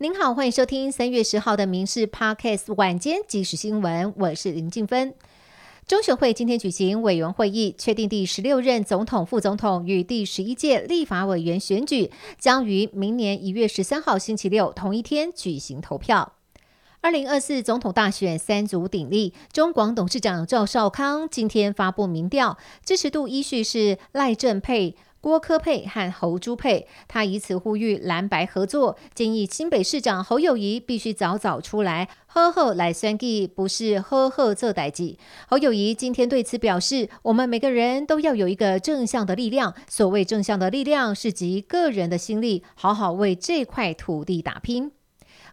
您好，欢迎收听三月十号的《民事 Podcast》晚间即时新闻，我是林静芬。中选会今天举行委员会议，确定第十六任总统、副总统与第十一届立法委员选举将于明年一月十三号星期六同一天举行投票。二零二四总统大选三足鼎立，中广董事长赵少康今天发布民调，支持度依序是赖正佩。郭科佩和侯朱佩，他以此呼吁蓝白合作，建议新北市长侯友谊必须早早出来，呵呵来宣计，不是呵呵做代际。侯友谊今天对此表示，我们每个人都要有一个正向的力量，所谓正向的力量是集个人的心力，好好为这块土地打拼。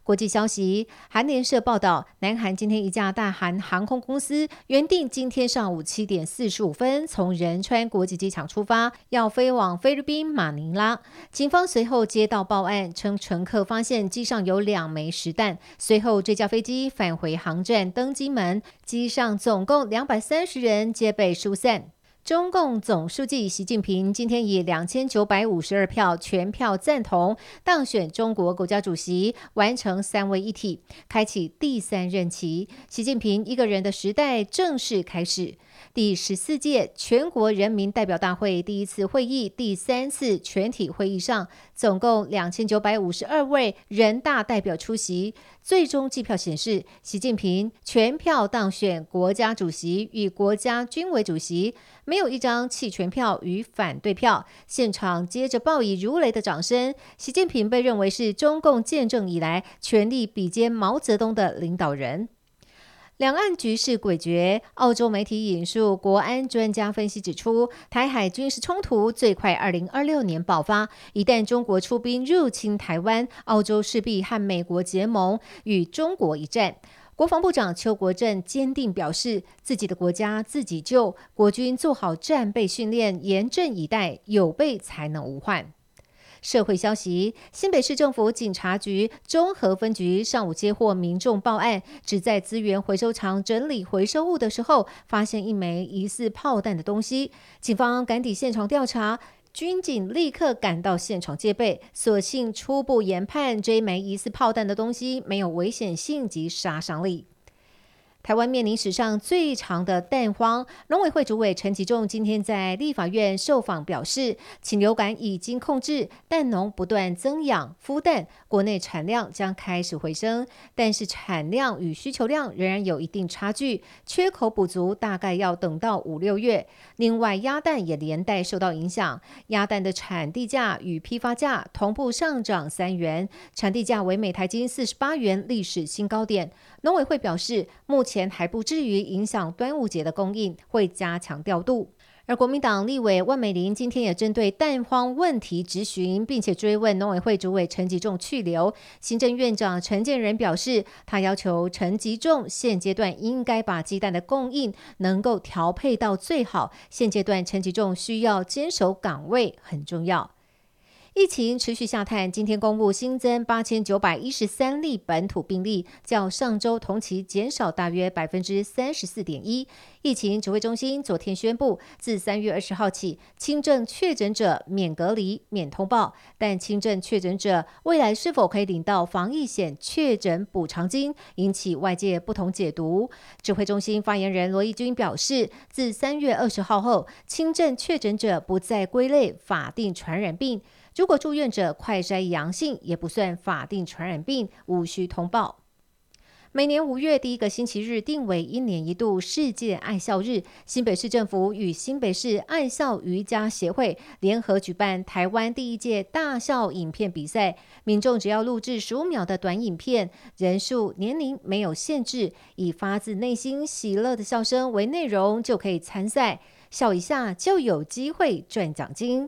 国际消息，韩联社报道，南韩今天一架大韩航空公司原定今天上午七点四十五分从仁川国际机场出发，要飞往菲律宾马尼拉。警方随后接到报案，称乘客发现机上有两枚实弹。随后这架飞机返回航站登机门，机上总共两百三十人皆被疏散。中共总书记习近平今天以两千九百五十二票全票赞同当选中国国家主席，完成三位一体，开启第三任期。习近平一个人的时代正式开始。第十四届全国人民代表大会第一次会议第三次全体会议上，总共两千九百五十二位人大代表出席。最终计票显示，习近平全票当选国家主席与国家军委主席，没没有一张弃权票与反对票。现场接着报以如雷的掌声。习近平被认为是中共建政以来权力比肩毛泽东的领导人。两岸局势诡谲，澳洲媒体引述国安专家分析指出，台海军事冲突最快二零二六年爆发。一旦中国出兵入侵台湾，澳洲势必和美国结盟，与中国一战。国防部长邱国正坚定表示，自己的国家自己救，国军做好战备训练，严阵以待，有备才能无患。社会消息：新北市政府警察局中和分局上午接获民众报案，只在资源回收厂整理回收物的时候，发现一枚疑似炮弹的东西。警方赶抵现场调查，军警立刻赶到现场戒备，所幸初步研判，这枚疑似炮弹的东西没有危险性及杀伤力。台湾面临史上最长的蛋荒，农委会主委陈吉仲今天在立法院受访表示，禽流感已经控制，蛋农不断增养孵蛋，国内产量将开始回升，但是产量与需求量仍然有一定差距，缺口补足大概要等到五六月。另外，鸭蛋也连带受到影响，鸭蛋的产地价与批发价同步上涨三元，产地价为每台斤四十八元，历史新高点。农委会表示，目前。前还不至于影响端午节的供应，会加强调度。而国民党立委万美玲今天也针对蛋荒问题质询，并且追问农委会主委陈吉仲去留。行政院长陈建仁表示，他要求陈吉仲现阶段应该把鸡蛋的供应能够调配到最好。现阶段陈吉仲需要坚守岗位很重要。疫情持续下探，今天公布新增八千九百一十三例本土病例，较上周同期减少大约百分之三十四点一。疫情指挥中心昨天宣布，自三月二十号起，轻症确诊者免隔离、免通报，但轻症确诊者未来是否可以领到防疫险确诊补偿金，引起外界不同解读。指挥中心发言人罗义军表示，自三月二十号后，轻症确诊者不再归类法定传染病。如果住院者快筛阳性，也不算法定传染病，无需通报。每年五月第一个星期日定为一年一度世界爱笑日，新北市政府与新北市爱笑瑜伽协会联合举办台湾第一届大笑影片比赛。民众只要录制十五秒的短影片，人数、年龄没有限制，以发自内心喜乐的笑声为内容，就可以参赛，笑一下就有机会赚奖金。